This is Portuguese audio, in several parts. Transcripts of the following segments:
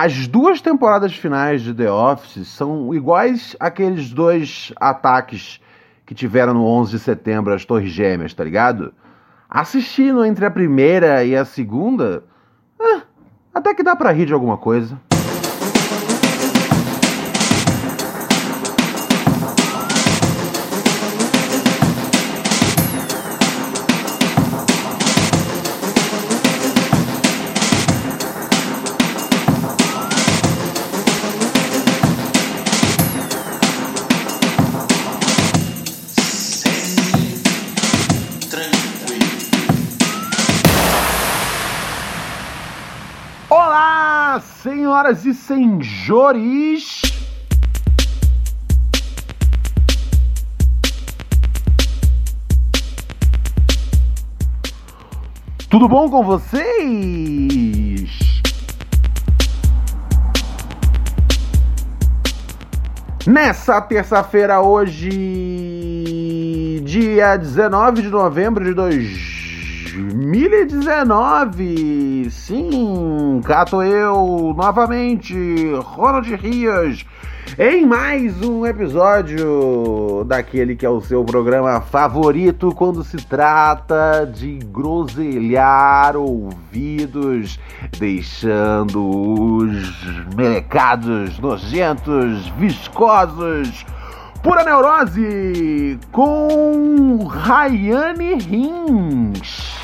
As duas temporadas finais de The Office são iguais àqueles dois ataques que tiveram no 11 de setembro as Torres Gêmeas, tá ligado? Assistindo entre a primeira e a segunda, eh, até que dá pra rir de alguma coisa. Senhoras e senhores! Tudo bom com vocês? Nessa terça-feira, hoje, dia 19 de novembro de 2019, sim, cato eu novamente, Ronald Rios, em mais um episódio daquele que é o seu programa favorito quando se trata de groselhar ouvidos, deixando os melecados nojentos, viscosos, pura neurose, com Rayane Rins.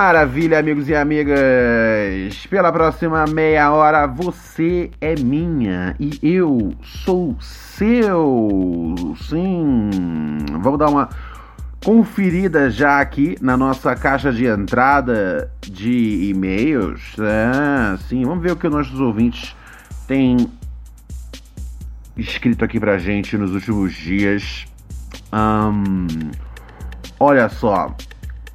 Maravilha, amigos e amigas! Pela próxima meia hora, você é minha e eu sou seu. Sim, vamos dar uma conferida já aqui na nossa caixa de entrada de e-mails. É, sim, vamos ver o que nossos ouvintes têm escrito aqui pra gente nos últimos dias. Hum, olha só,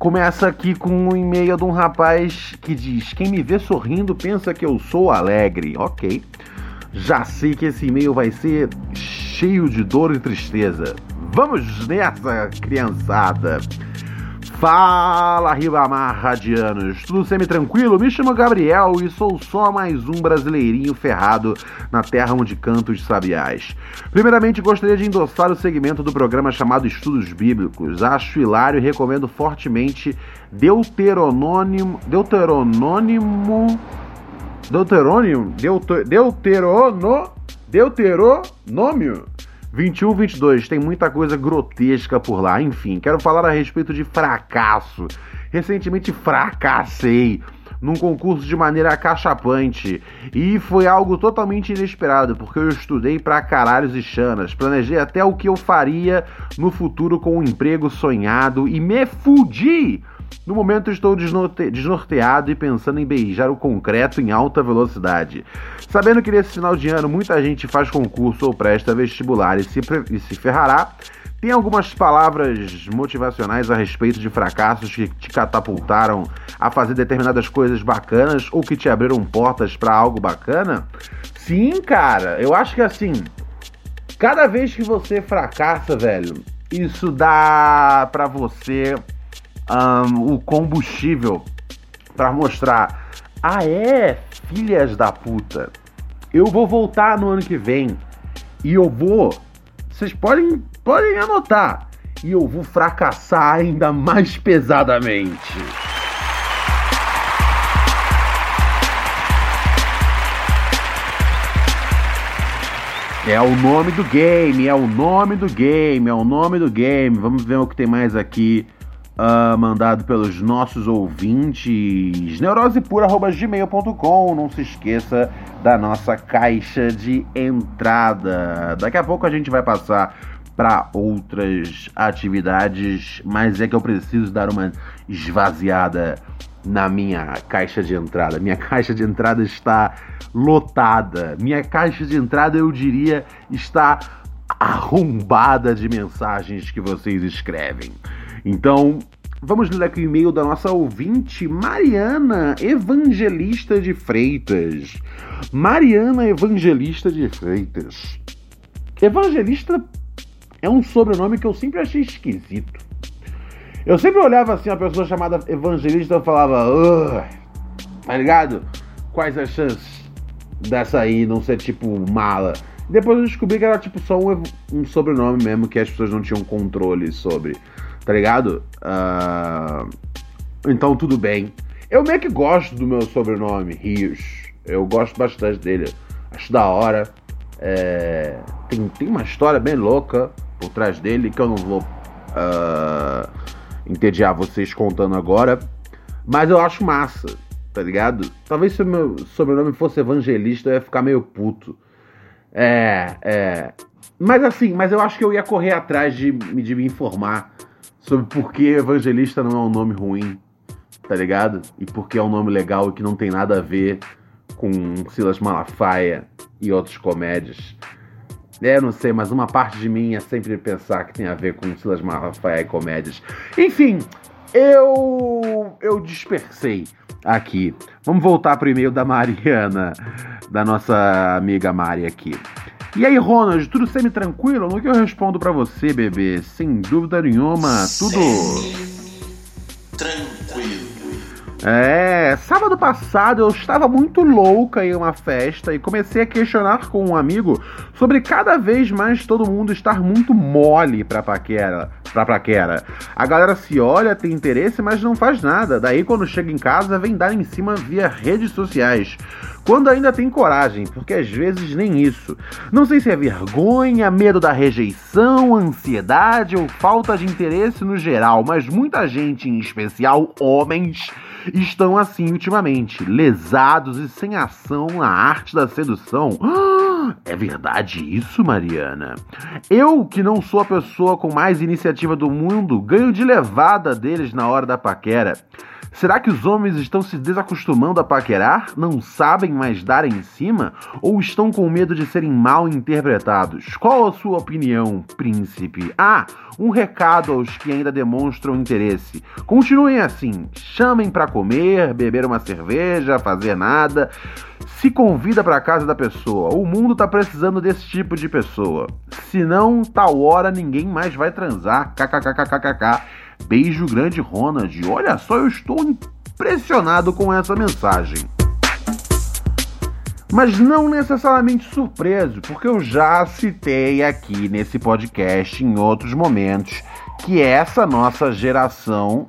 Começa aqui com um e-mail de um rapaz que diz: Quem me vê sorrindo pensa que eu sou alegre. Ok. Já sei que esse e-mail vai ser cheio de dor e tristeza. Vamos nessa, criançada! Fala, Ribamar Radianos! Tudo semi-tranquilo? Me chamo Gabriel e sou só mais um brasileirinho ferrado na terra onde canto os sabiás. Primeiramente, gostaria de endossar o segmento do programa chamado Estudos Bíblicos. Acho hilário e recomendo fortemente Deuteronônimo... Deuteronônimo... Deuterônimo? Deuter... Deuterono... Deuteronômio? 21, 22, tem muita coisa grotesca por lá. Enfim, quero falar a respeito de fracasso. Recentemente fracassei num concurso de maneira acachapante e foi algo totalmente inesperado, porque eu estudei pra caralhos e chanas, planejei até o que eu faria no futuro com um emprego sonhado e me fudi no momento estou desnorte desnorteado e pensando em beijar o concreto em alta velocidade. Sabendo que nesse final de ano muita gente faz concurso ou presta vestibular e se, e se ferrará, tem algumas palavras motivacionais a respeito de fracassos que te catapultaram a fazer determinadas coisas bacanas ou que te abriram portas para algo bacana? Sim, cara, eu acho que assim, cada vez que você fracassa, velho, isso dá para você um, o combustível para mostrar: ah, é, filhas da puta, eu vou voltar no ano que vem e eu vou. Vocês podem, podem anotar. E eu vou fracassar ainda mais pesadamente. É o nome do game, é o nome do game, é o nome do game. Vamos ver o que tem mais aqui uh, mandado pelos nossos ouvintes. neurosepura.gmail.com. Não se esqueça da nossa caixa de entrada. Daqui a pouco a gente vai passar para outras atividades, mas é que eu preciso dar uma esvaziada na minha caixa de entrada. Minha caixa de entrada está lotada. Minha caixa de entrada, eu diria, está arrombada de mensagens que vocês escrevem. Então, vamos ler aqui o e-mail da nossa ouvinte, Mariana Evangelista de Freitas. Mariana Evangelista de Freitas. Evangelista é um sobrenome que eu sempre achei esquisito. Eu sempre olhava assim a pessoa chamada evangelista e falava, tá ligado? Quais as chances dessa aí não ser tipo mala? Depois eu descobri que era tipo só um, um sobrenome mesmo que as pessoas não tinham controle sobre, tá ligado? Uh, então tudo bem. Eu meio que gosto do meu sobrenome, Rios. Eu gosto bastante dele. Acho da hora. É, tem, tem uma história bem louca por trás dele que eu não vou uh, entediar vocês contando agora. Mas eu acho massa, tá ligado? Talvez se o meu sobrenome fosse evangelista eu ia ficar meio puto. É, é. Mas assim, mas eu acho que eu ia correr atrás de, de me informar sobre por que evangelista não é um nome ruim, tá ligado? E por que é um nome legal e que não tem nada a ver com Silas Malafaia e outras comédias. É, não sei, mas uma parte de mim é sempre pensar que tem a ver com Silas Malafaia e comédias. Enfim, eu eu dispersei aqui. Vamos voltar pro e-mail da Mariana, da nossa amiga Mari aqui. E aí, Ronald, tudo semi-tranquilo? No que eu respondo para você, bebê? Sem dúvida nenhuma, tudo. Tranquilo. É, sábado passado eu estava muito louca em uma festa e comecei a questionar com um amigo sobre cada vez mais todo mundo estar muito mole pra paquera, pra paquera. A galera se olha, tem interesse, mas não faz nada. Daí quando chega em casa vem dar em cima via redes sociais. Quando ainda tem coragem, porque às vezes nem isso. Não sei se é vergonha, medo da rejeição, ansiedade ou falta de interesse no geral, mas muita gente, em especial homens, estão assim ultimamente, lesados e sem ação na arte da sedução. É verdade isso, Mariana? Eu, que não sou a pessoa com mais iniciativa do mundo, ganho de levada deles na hora da paquera. Será que os homens estão se desacostumando a paquerar? Não sabem mais dar em cima? Ou estão com medo de serem mal interpretados? Qual a sua opinião, príncipe? Ah, um recado aos que ainda demonstram interesse. Continuem assim, chamem para comer, beber uma cerveja, fazer nada. Se convida para casa da pessoa. O mundo tá precisando desse tipo de pessoa. Se não, tal hora ninguém mais vai transar. KKKKKK. Beijo grande, Ronald. Olha só, eu estou impressionado com essa mensagem. Mas não necessariamente surpreso, porque eu já citei aqui nesse podcast em outros momentos que essa nossa geração.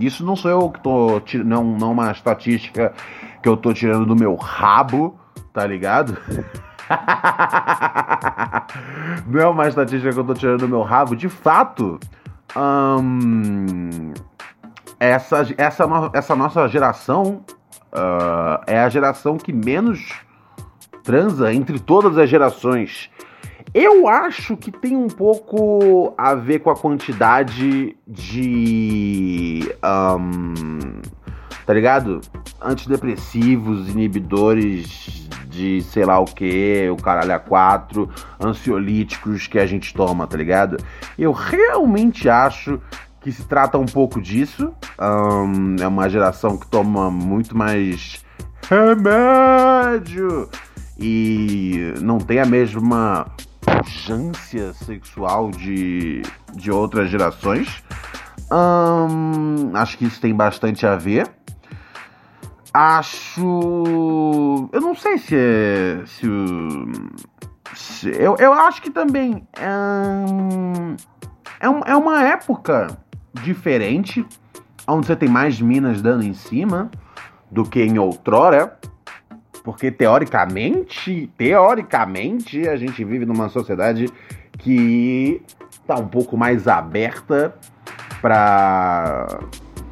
isso não sou eu que tirando, não, não uma estatística que eu tô tirando do meu rabo, tá ligado? não é uma estatística que eu tô tirando do meu rabo, de fato essa, essa, essa nossa geração uh, é a geração que menos transa entre todas as gerações. Eu acho que tem um pouco a ver com a quantidade de. Um, tá ligado? Antidepressivos, inibidores de sei lá o que, o caralho a quatro, ansiolíticos que a gente toma, tá ligado? Eu realmente acho que se trata um pouco disso. Um, é uma geração que toma muito mais remédio e não tem a mesma pujança sexual de, de outras gerações. Um, acho que isso tem bastante a ver. Acho. Eu não sei se é. Se, se eu, eu acho que também. É, um, é uma época diferente, onde você tem mais minas dando em cima do que em outrora. Porque teoricamente, teoricamente, a gente vive numa sociedade que tá um pouco mais aberta para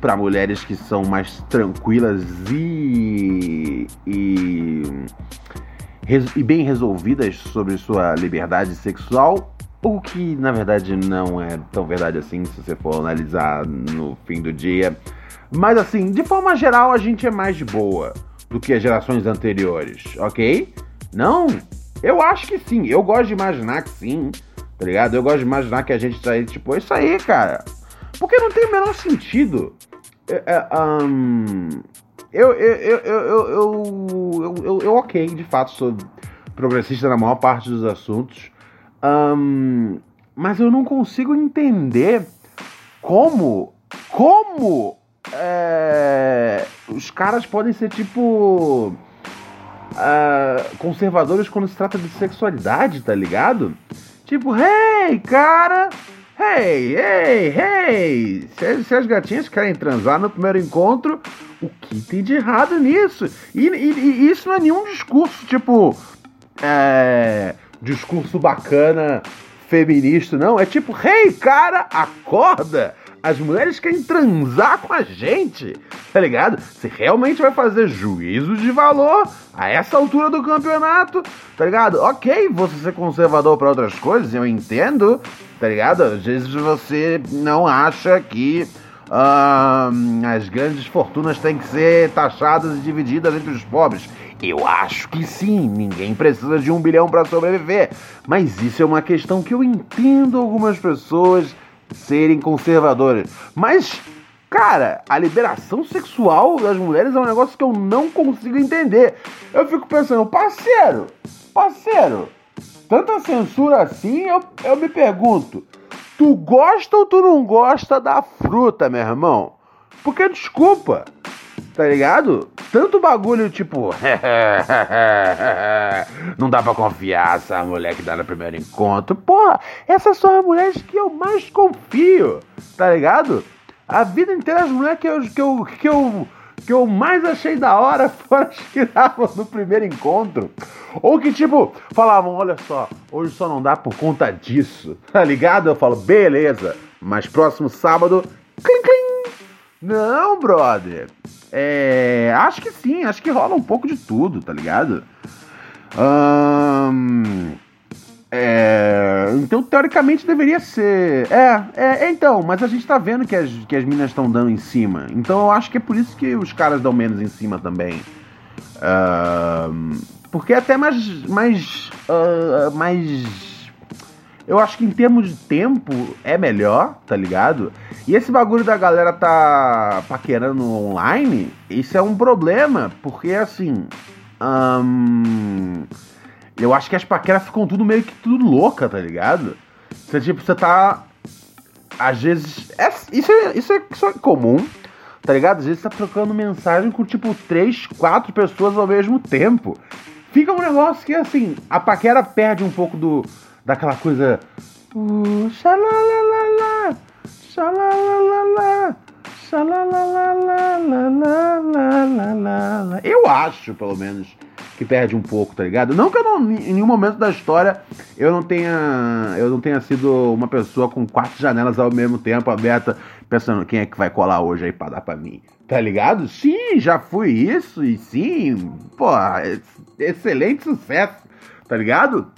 para mulheres que são mais tranquilas e, e, e bem resolvidas sobre sua liberdade sexual. O que na verdade não é tão verdade assim, se você for analisar no fim do dia. Mas assim, de forma geral, a gente é mais de boa do que as gerações anteriores, ok? Não? Eu acho que sim. Eu gosto de imaginar que sim, tá ligado? Eu gosto de imaginar que a gente tá aí, tipo, é isso aí, cara. Porque não tem o menor sentido. É, é, eu, eu, eu, eu, eu, ok, de fato, sou progressista na maior parte dos assuntos. Mas eu não consigo entender como, como é, os caras podem ser tipo uh, conservadores quando se trata de sexualidade, tá ligado? Tipo, hey, cara, hey, hey, hey, se, se, as gatinhas querem transar no primeiro encontro, o que tem de errado nisso? E, e, e isso não é nenhum discurso, tipo, é, discurso bacana feminista, não. É tipo, hey, cara, acorda! As mulheres querem transar com a gente, tá ligado? Você realmente vai fazer juízo de valor a essa altura do campeonato, tá ligado? Ok, você ser conservador para outras coisas, eu entendo, tá ligado? Às vezes você não acha que uh, as grandes fortunas têm que ser taxadas e divididas entre os pobres. Eu acho que sim, ninguém precisa de um bilhão para sobreviver. Mas isso é uma questão que eu entendo algumas pessoas serem conservadoras. Mas, cara, a liberação sexual das mulheres é um negócio que eu não consigo entender. Eu fico pensando, parceiro, parceiro, tanta censura assim, eu, eu me pergunto, tu gosta ou tu não gosta da fruta, meu irmão? Porque, desculpa, tá ligado? Tanto bagulho tipo. não dá pra confiar essa mulher que dá no primeiro encontro. Porra, essas são as mulheres que eu mais confio, tá ligado? A vida inteira as mulheres que eu, que eu, que eu, que eu mais achei da hora foram as que davam no primeiro encontro. Ou que tipo, falavam: olha só, hoje só não dá por conta disso, tá ligado? Eu falo: beleza, mas próximo sábado, clim, clim. Não, brother. É, acho que sim, acho que rola um pouco de tudo, tá ligado? é, então, teoricamente, deveria ser. É, é, então, mas a gente tá vendo que as, que as minas estão dando em cima. Então eu acho que é por isso que os caras dão menos em cima também. porque é até mais. mais. Uh, mais eu acho que em termos de tempo é melhor, tá ligado? E esse bagulho da galera tá paquerando online, isso é um problema, porque assim. Hum, eu acho que as paqueras ficam tudo meio que tudo louca, tá ligado? Você tipo, você tá. Às vezes. É, isso, é, isso, é, isso é comum, tá ligado? Às vezes você tá trocando mensagem com tipo três, quatro pessoas ao mesmo tempo. Fica um negócio que assim, a paquera perde um pouco do daquela coisa. Uh, xalalalala. Eu acho, pelo menos, que perde um pouco, tá ligado? Não que eu não, em nenhum momento da história eu não tenha eu não tenha sido uma pessoa com quatro janelas ao mesmo tempo aberta, pensando quem é que vai colar hoje aí pra dar pra mim. Tá ligado? Sim, já fui isso e sim, pô, excelente sucesso, tá ligado?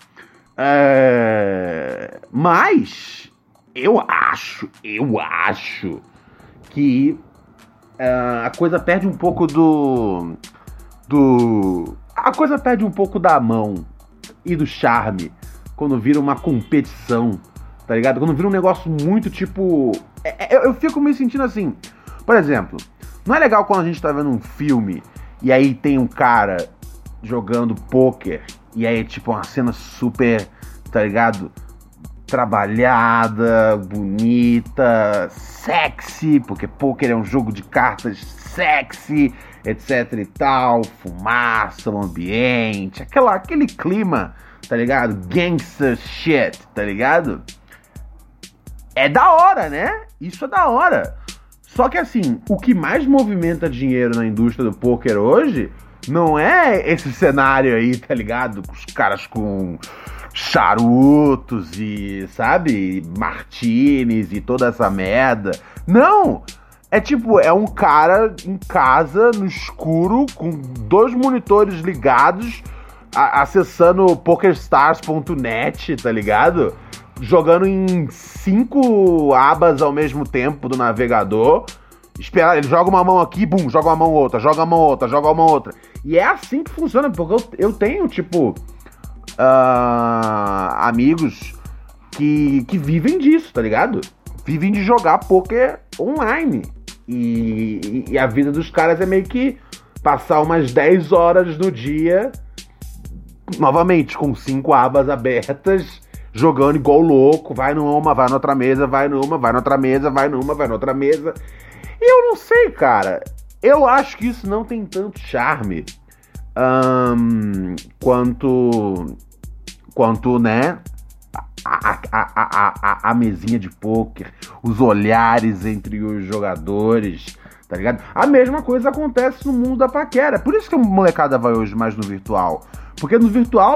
É... Mas eu acho, eu acho que uh, a coisa perde um pouco do. do. A coisa perde um pouco da mão e do charme quando vira uma competição, tá ligado? Quando vira um negócio muito tipo. É, é, eu, eu fico me sentindo assim. Por exemplo, não é legal quando a gente tá vendo um filme e aí tem um cara jogando poker e aí, tipo, uma cena super, tá ligado? Trabalhada, bonita, sexy, porque poker é um jogo de cartas sexy, etc e tal, fumaça no ambiente, aquela, aquele clima, tá ligado? Gangster shit, tá ligado? É da hora, né? Isso é da hora. Só que assim, o que mais movimenta dinheiro na indústria do poker hoje não é esse cenário aí, tá ligado? Os caras com charutos e, sabe, martinis e toda essa merda. Não! É tipo, é um cara em casa, no escuro, com dois monitores ligados, acessando pokerstars.net, tá ligado? jogando em cinco abas ao mesmo tempo do navegador. Esperar, ele joga uma mão aqui, bum, joga uma mão outra, joga uma mão outra, joga uma outra. E é assim que funciona, porque eu, eu tenho, tipo, uh, amigos que, que vivem disso, tá ligado? Vivem de jogar poker online. E, e, a vida dos caras é meio que passar umas 10 horas no dia, novamente, com cinco abas abertas, jogando igual louco, vai numa, vai noutra mesa, vai numa, vai noutra mesa, vai numa, vai noutra mesa. E eu não sei, cara. Eu acho que isso não tem tanto charme um, quanto, quanto, né, a, a, a, a, mesinha de pôquer, os olhares entre os jogadores, tá ligado? A mesma coisa acontece no mundo da paquera. Por isso que a molecada vai hoje mais no virtual. Porque no virtual.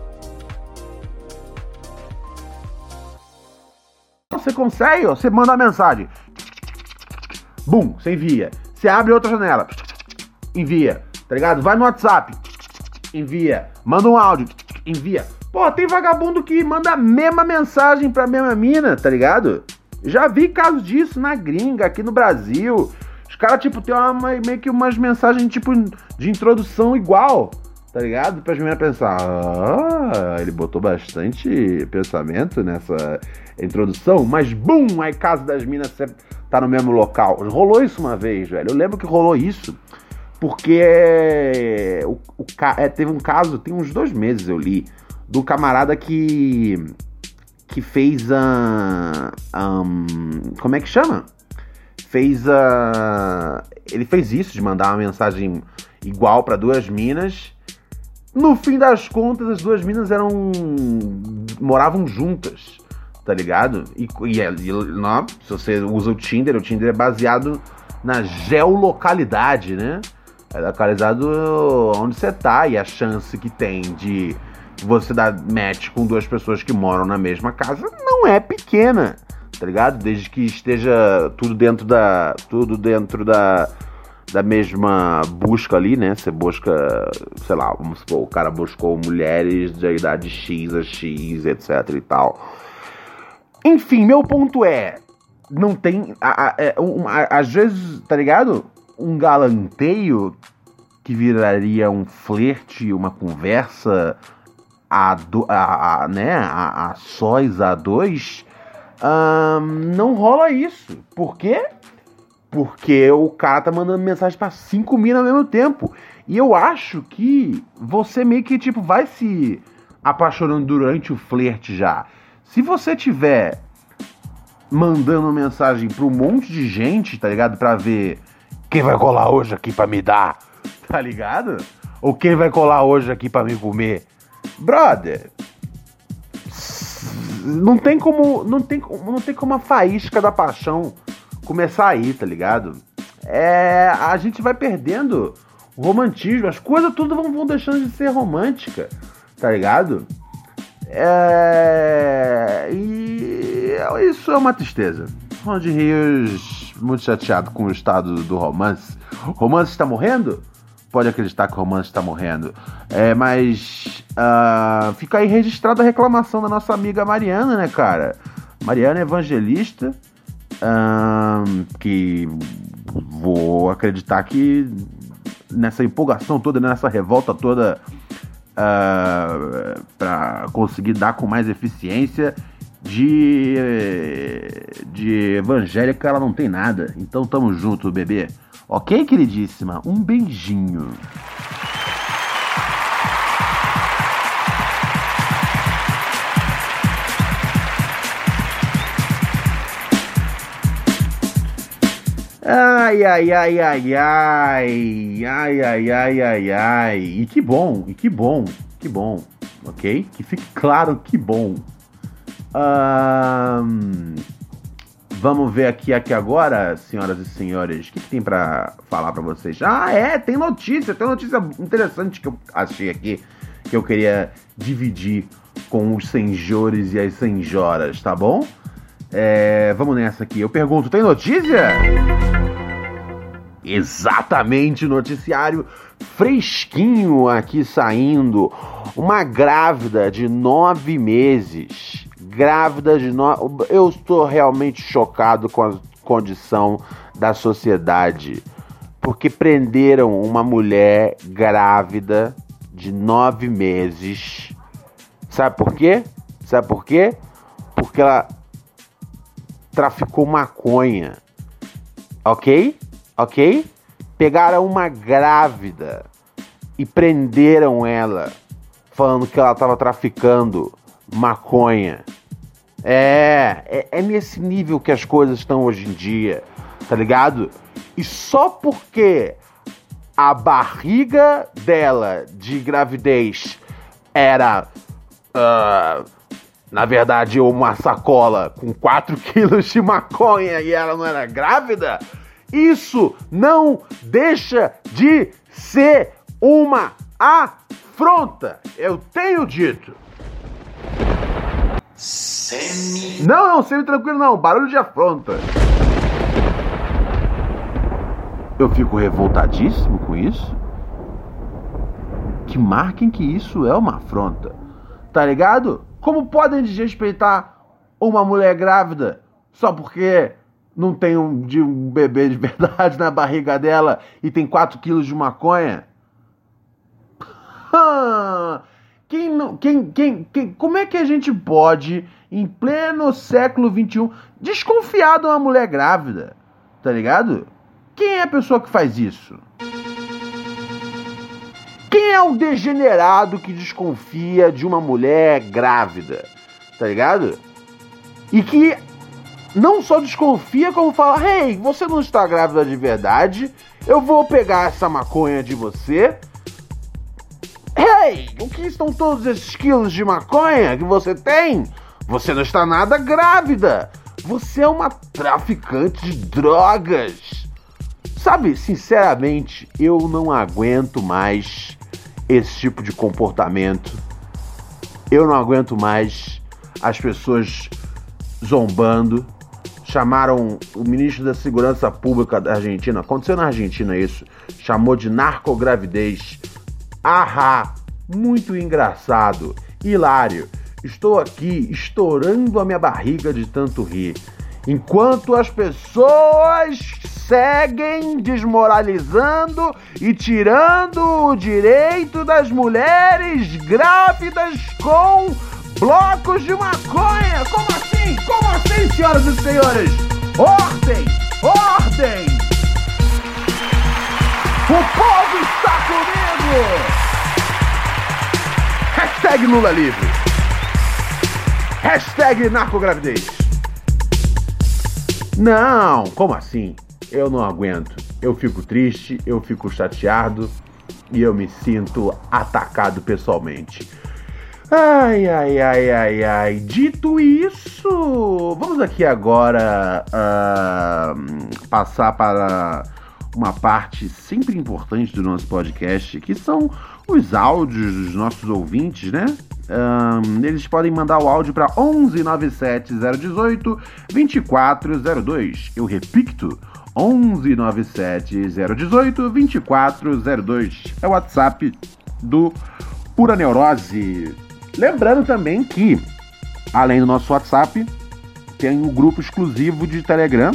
Você consegue, você manda a mensagem. Bum, você envia. Você abre outra janela. Envia. Tá ligado? Vai no WhatsApp. Envia. Manda um áudio envia. Pô, tem vagabundo que manda a mesma mensagem pra mesma mina, tá ligado? Já vi casos disso na gringa, aqui no Brasil. Os caras, tipo, tem uma, meio que umas mensagens, tipo, de introdução igual, tá ligado? Pra meninas pensar, ah, ele botou bastante pensamento nessa introdução, mas bum, aí casa das minas tá no mesmo local. Rolou isso uma vez, velho. Eu lembro que rolou isso porque o, o, é, teve um caso, tem uns dois meses eu li, do camarada que que fez a. Um, como é que chama? Fez a. Ele fez isso de mandar uma mensagem igual para duas minas. No fim das contas, as duas minas eram. moravam juntas, tá ligado? E, e, e não, se você usa o Tinder, o Tinder é baseado na geolocalidade, né? É localizado onde você tá e a chance que tem de você dar match com duas pessoas que moram na mesma casa não é pequena, tá ligado? Desde que esteja tudo dentro da tudo dentro da da mesma busca ali, né? Você busca, sei lá, vamos supor, o cara buscou mulheres da idade X a X, etc e tal. Enfim, meu ponto é, não tem, é, às vezes, tá ligado? um galanteio que viraria um flerte, uma conversa a, do, a, a né, a, a sós a dois, não rola isso. Por quê? Porque o cara tá mandando mensagem para 5 mil ao mesmo tempo. E eu acho que você meio que tipo vai se apaixonando durante o flerte já. Se você tiver mandando mensagem para um monte de gente, tá ligado? Para ver quem vai colar hoje aqui para me dar? Tá ligado? Ou quem vai colar hoje aqui para me comer? Brother, não tem como, não tem, não tem como a faísca da paixão começar aí, tá ligado? É, a gente vai perdendo o romantismo, as coisas tudo vão, vão deixando de ser romântica, tá ligado? É, e isso é uma tristeza. Ronald Rios muito chateado com o estado do romance. O romance está morrendo? Pode acreditar que o romance está morrendo. É, mas uh, fica aí registrada a reclamação da nossa amiga Mariana, né, cara? Mariana é Evangelista, que vou acreditar que nessa empolgação toda, nessa revolta toda, uh, ah, para conseguir dar com mais eficiência, de, de evangélica ela não tem nada. Então tamo junto, bebê. Ok, queridíssima? Um beijinho. Ai, ai, ai, ai, ai, ai, ai, ai, ai, ai. E que bom, e que bom, que bom, ok? Que fique claro que bom Vamos ver aqui, aqui agora, senhoras e senhores, o que, que tem para falar para vocês? Ah, é, tem notícia, tem notícia interessante que eu achei aqui, que eu queria dividir com os senhores e as senhoras, tá bom? É, vamos nessa aqui. Eu pergunto, tem notícia? Exatamente, noticiário fresquinho aqui saindo. Uma grávida de nove meses. Grávida de nove. Eu estou realmente chocado com a condição da sociedade. Porque prenderam uma mulher grávida de nove meses. Sabe por quê? Sabe por quê? Porque ela traficou maconha. Ok? Ok? Pegaram uma grávida e prenderam ela, falando que ela estava traficando maconha. É, é, é, nesse nível que as coisas estão hoje em dia, tá ligado? E só porque a barriga dela de gravidez era, uh, na verdade, uma sacola com 4 quilos de maconha e ela não era grávida, isso não deixa de ser uma afronta. Eu tenho dito. Semi. Não, não, semi tranquilo não. Barulho de afronta. Eu fico revoltadíssimo com isso. Que marquem que isso é uma afronta. Tá ligado? Como podem desrespeitar uma mulher grávida só porque não tem um, de um bebê de verdade na barriga dela e tem 4 quilos de maconha? Quem não, quem, quem, quem, como é que a gente pode, em pleno século XXI, desconfiar de uma mulher grávida? Tá ligado? Quem é a pessoa que faz isso? Quem é o degenerado que desconfia de uma mulher grávida? Tá ligado? E que não só desconfia, como fala: Hey, você não está grávida de verdade, eu vou pegar essa maconha de você. Hey, o que estão todos esses quilos de maconha que você tem? Você não está nada grávida. Você é uma traficante de drogas. Sabe, sinceramente, eu não aguento mais esse tipo de comportamento. Eu não aguento mais as pessoas zombando, chamaram o ministro da Segurança Pública da Argentina, aconteceu na Argentina isso, chamou de narcogravidez. Ahá, muito engraçado, hilário. Estou aqui estourando a minha barriga de tanto rir. Enquanto as pessoas seguem desmoralizando e tirando o direito das mulheres grávidas com blocos de maconha. Como assim? Como assim, senhoras e senhores? Ordem! Ordem! O povo está comigo! Hashtag Lula livre. Hashtag narcogravidez. Não, como assim? Eu não aguento. Eu fico triste, eu fico chateado e eu me sinto atacado pessoalmente. Ai, ai, ai, ai, ai. Dito isso, vamos aqui agora uh, passar para uma parte sempre importante do nosso podcast, que são os áudios dos nossos ouvintes, né? Um, eles podem mandar o áudio para 11 97 018 2402. Eu repito, 11 97 018 2402. É o WhatsApp do Pura Neurose. Lembrando também que, além do nosso WhatsApp, tem o grupo exclusivo de Telegram.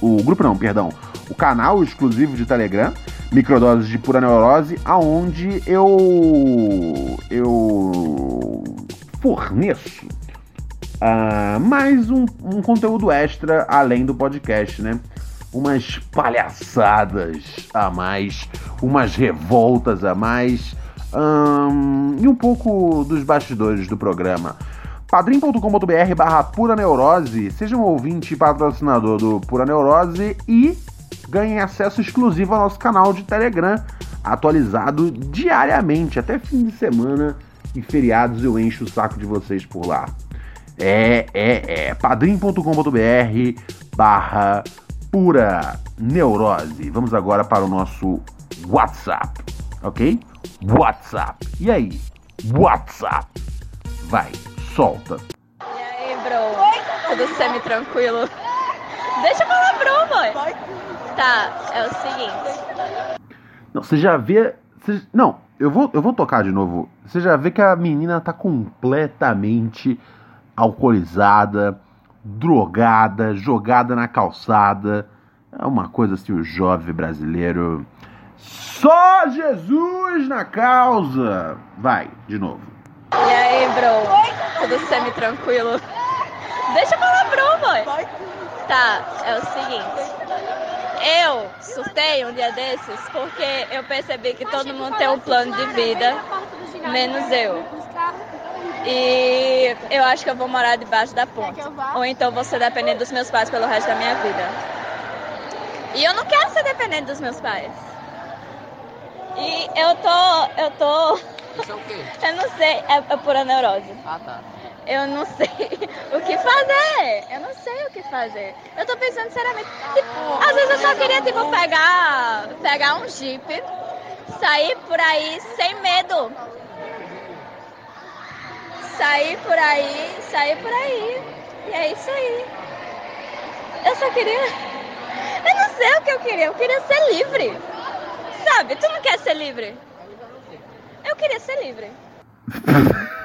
O grupo não, perdão. O canal exclusivo de Telegram, Microdoses de Pura Neurose, aonde eu eu forneço uh, mais um, um conteúdo extra além do podcast, né? Umas palhaçadas a mais, umas revoltas a mais, um, e um pouco dos bastidores do programa. padrim.com.br barra Pura Neurose, seja um ouvinte patrocinador do Pura Neurose e ganhem acesso exclusivo ao nosso canal de Telegram, atualizado diariamente, até fim de semana e feriados eu encho o saco de vocês por lá. É, é, é. padrim.com.br barra pura neurose. Vamos agora para o nosso WhatsApp, ok? WhatsApp. E aí? WhatsApp. Vai, solta. E aí, bro? Tudo semi-tranquilo? Deixa eu falar, bro, mãe. Tá, é o seguinte. Não, você já vê. Você, não, eu vou, eu vou tocar de novo. Você já vê que a menina tá completamente alcoolizada, drogada, jogada na calçada. É uma coisa assim, o jovem brasileiro. Só Jesus na causa! Vai, de novo. E aí, bro? Tudo semi-tranquilo? Deixa eu falar, bro, mãe. Tá, é o seguinte. Eu surtei um dia desses porque eu percebi que todo mundo tem um plano de vida, menos eu. E eu acho que eu vou morar debaixo da ponte. Ou então vou ser dependente dos meus pais pelo resto da minha vida. E eu não quero ser dependente dos meus pais. E eu tô. Eu tô. Isso é o quê? Eu não sei, é, é pura neurose. Ah, tá. Eu não sei o que fazer. Eu não sei o que fazer. Eu tô pensando seriamente. Tipo, às vezes eu só queria, tipo, pegar, pegar um jeep, sair por aí sem medo. Sair por aí, sair por aí. E é isso aí. Eu só queria. Eu não sei o que eu queria. Eu queria ser livre. Sabe? Tu não quer ser livre? Eu queria ser livre.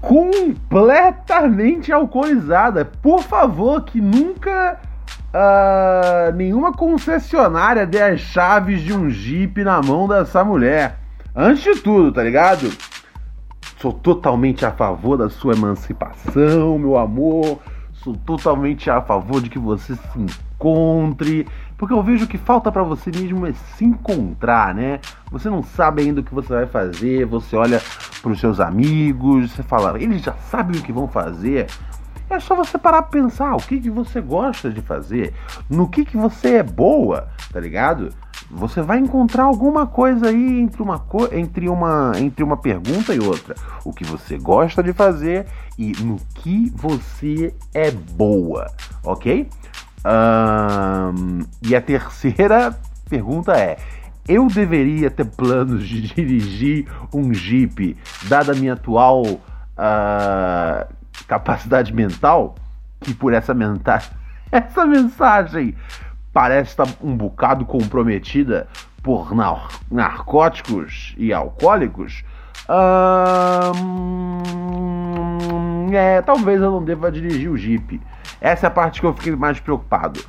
completamente alcoolizada. Por favor, que nunca ah, nenhuma concessionária dê as chaves de um Jeep na mão dessa mulher. Antes de tudo, tá ligado? Sou totalmente a favor da sua emancipação, meu amor. Sou totalmente a favor de que você se encontre, porque eu vejo que falta para você mesmo é se encontrar, né? Você não sabe ainda o que você vai fazer, você olha para os seus amigos, você fala, eles já sabem o que vão fazer. É só você parar pra pensar o que, que você gosta de fazer, no que, que você é boa, tá ligado? Você vai encontrar alguma coisa aí entre uma, co entre, uma, entre uma pergunta e outra. O que você gosta de fazer e no que você é boa, ok? Um, e a terceira pergunta é: eu deveria ter planos de dirigir um Jeep, dada a minha atual uh, capacidade mental? Que por essa, menta essa mensagem parece estar um bocado comprometida por nar narcóticos e alcoólicos. Um, é, talvez eu não deva dirigir o Jeep. Essa é a parte que eu fiquei mais preocupado.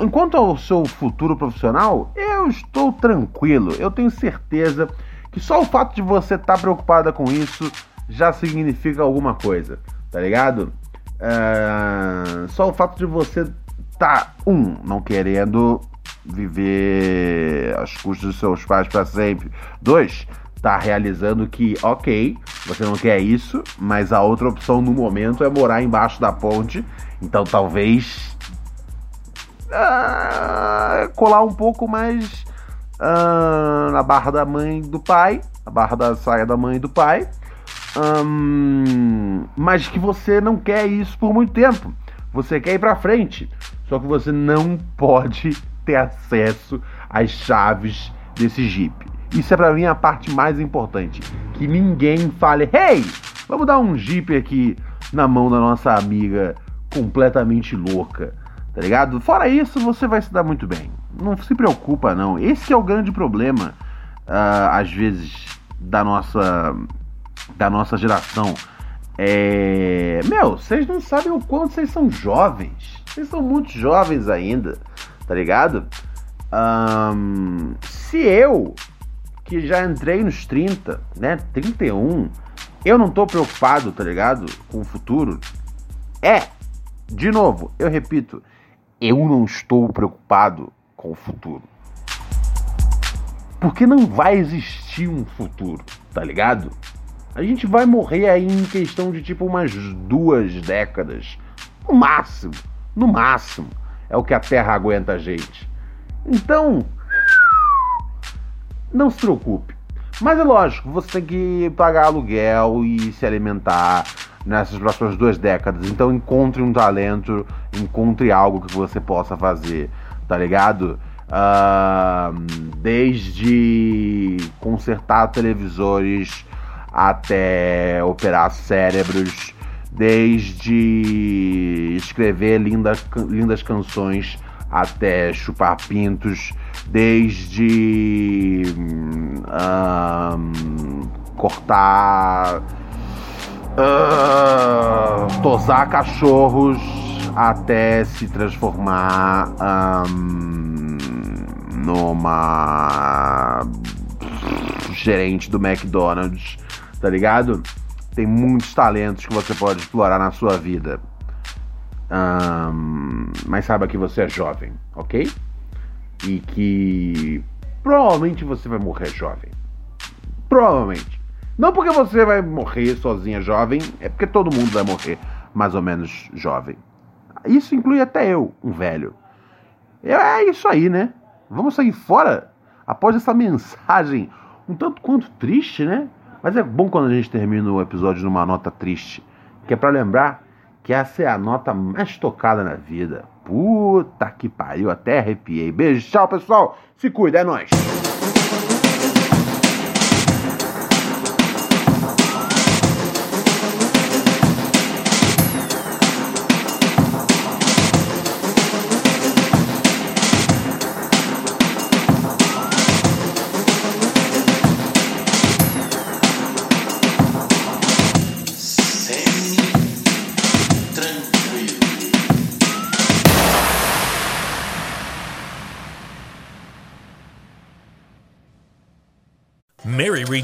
Enquanto ao seu futuro profissional, eu estou tranquilo. Eu tenho certeza que só o fato de você estar tá preocupada com isso já significa alguma coisa, tá ligado? Uh, só o fato de você tá um não querendo viver às custas dos seus pais para sempre. Dois, tá realizando que, ok, você não quer isso, mas a outra opção no momento é morar embaixo da ponte. Então talvez uh, colar um pouco mais uh, na barra da mãe do pai, a barra da saia da mãe do pai. Mas que você não quer isso por muito tempo. Você quer ir para frente, só que você não pode ter acesso às chaves desse Jeep. Isso é para mim a parte mais importante. Que ninguém fale, hey, vamos dar um Jeep aqui na mão da nossa amiga completamente louca, tá ligado? Fora isso, você vai se dar muito bem. Não se preocupa, não. Esse é o grande problema, uh, às vezes, da nossa, da nossa geração. É... Meu, vocês não sabem o quanto vocês são jovens. Vocês são muito jovens ainda, tá ligado? Um, se eu que já entrei nos 30, né? 31. Eu não tô preocupado, tá ligado? Com o futuro. É, de novo, eu repito, eu não estou preocupado com o futuro. Porque não vai existir um futuro, tá ligado? A gente vai morrer aí em questão de tipo umas duas décadas. No máximo. No máximo. É o que a Terra aguenta a gente. Então, não se preocupe. Mas é lógico, você tem que pagar aluguel e se alimentar nessas próximas duas décadas. Então encontre um talento, encontre algo que você possa fazer, tá ligado? Uh, desde consertar televisores até operar cérebros, desde escrever lindas, lindas canções até chupar pintos, desde cortar, uh, tosar cachorros até se transformar um, numa gerente do McDonald's, tá ligado? Tem muitos talentos que você pode explorar na sua vida. Um, mas saiba que você é jovem, ok? E que provavelmente você vai morrer jovem. Provavelmente. Não porque você vai morrer sozinha jovem, é porque todo mundo vai morrer mais ou menos jovem. Isso inclui até eu, um velho. É isso aí, né? Vamos sair fora após essa mensagem um tanto quanto triste, né? Mas é bom quando a gente termina o episódio numa nota triste, que é para lembrar que essa é a nota mais tocada na vida. Puta que pariu, até arrepiei. Beijo, tchau pessoal, se cuida, é nóis.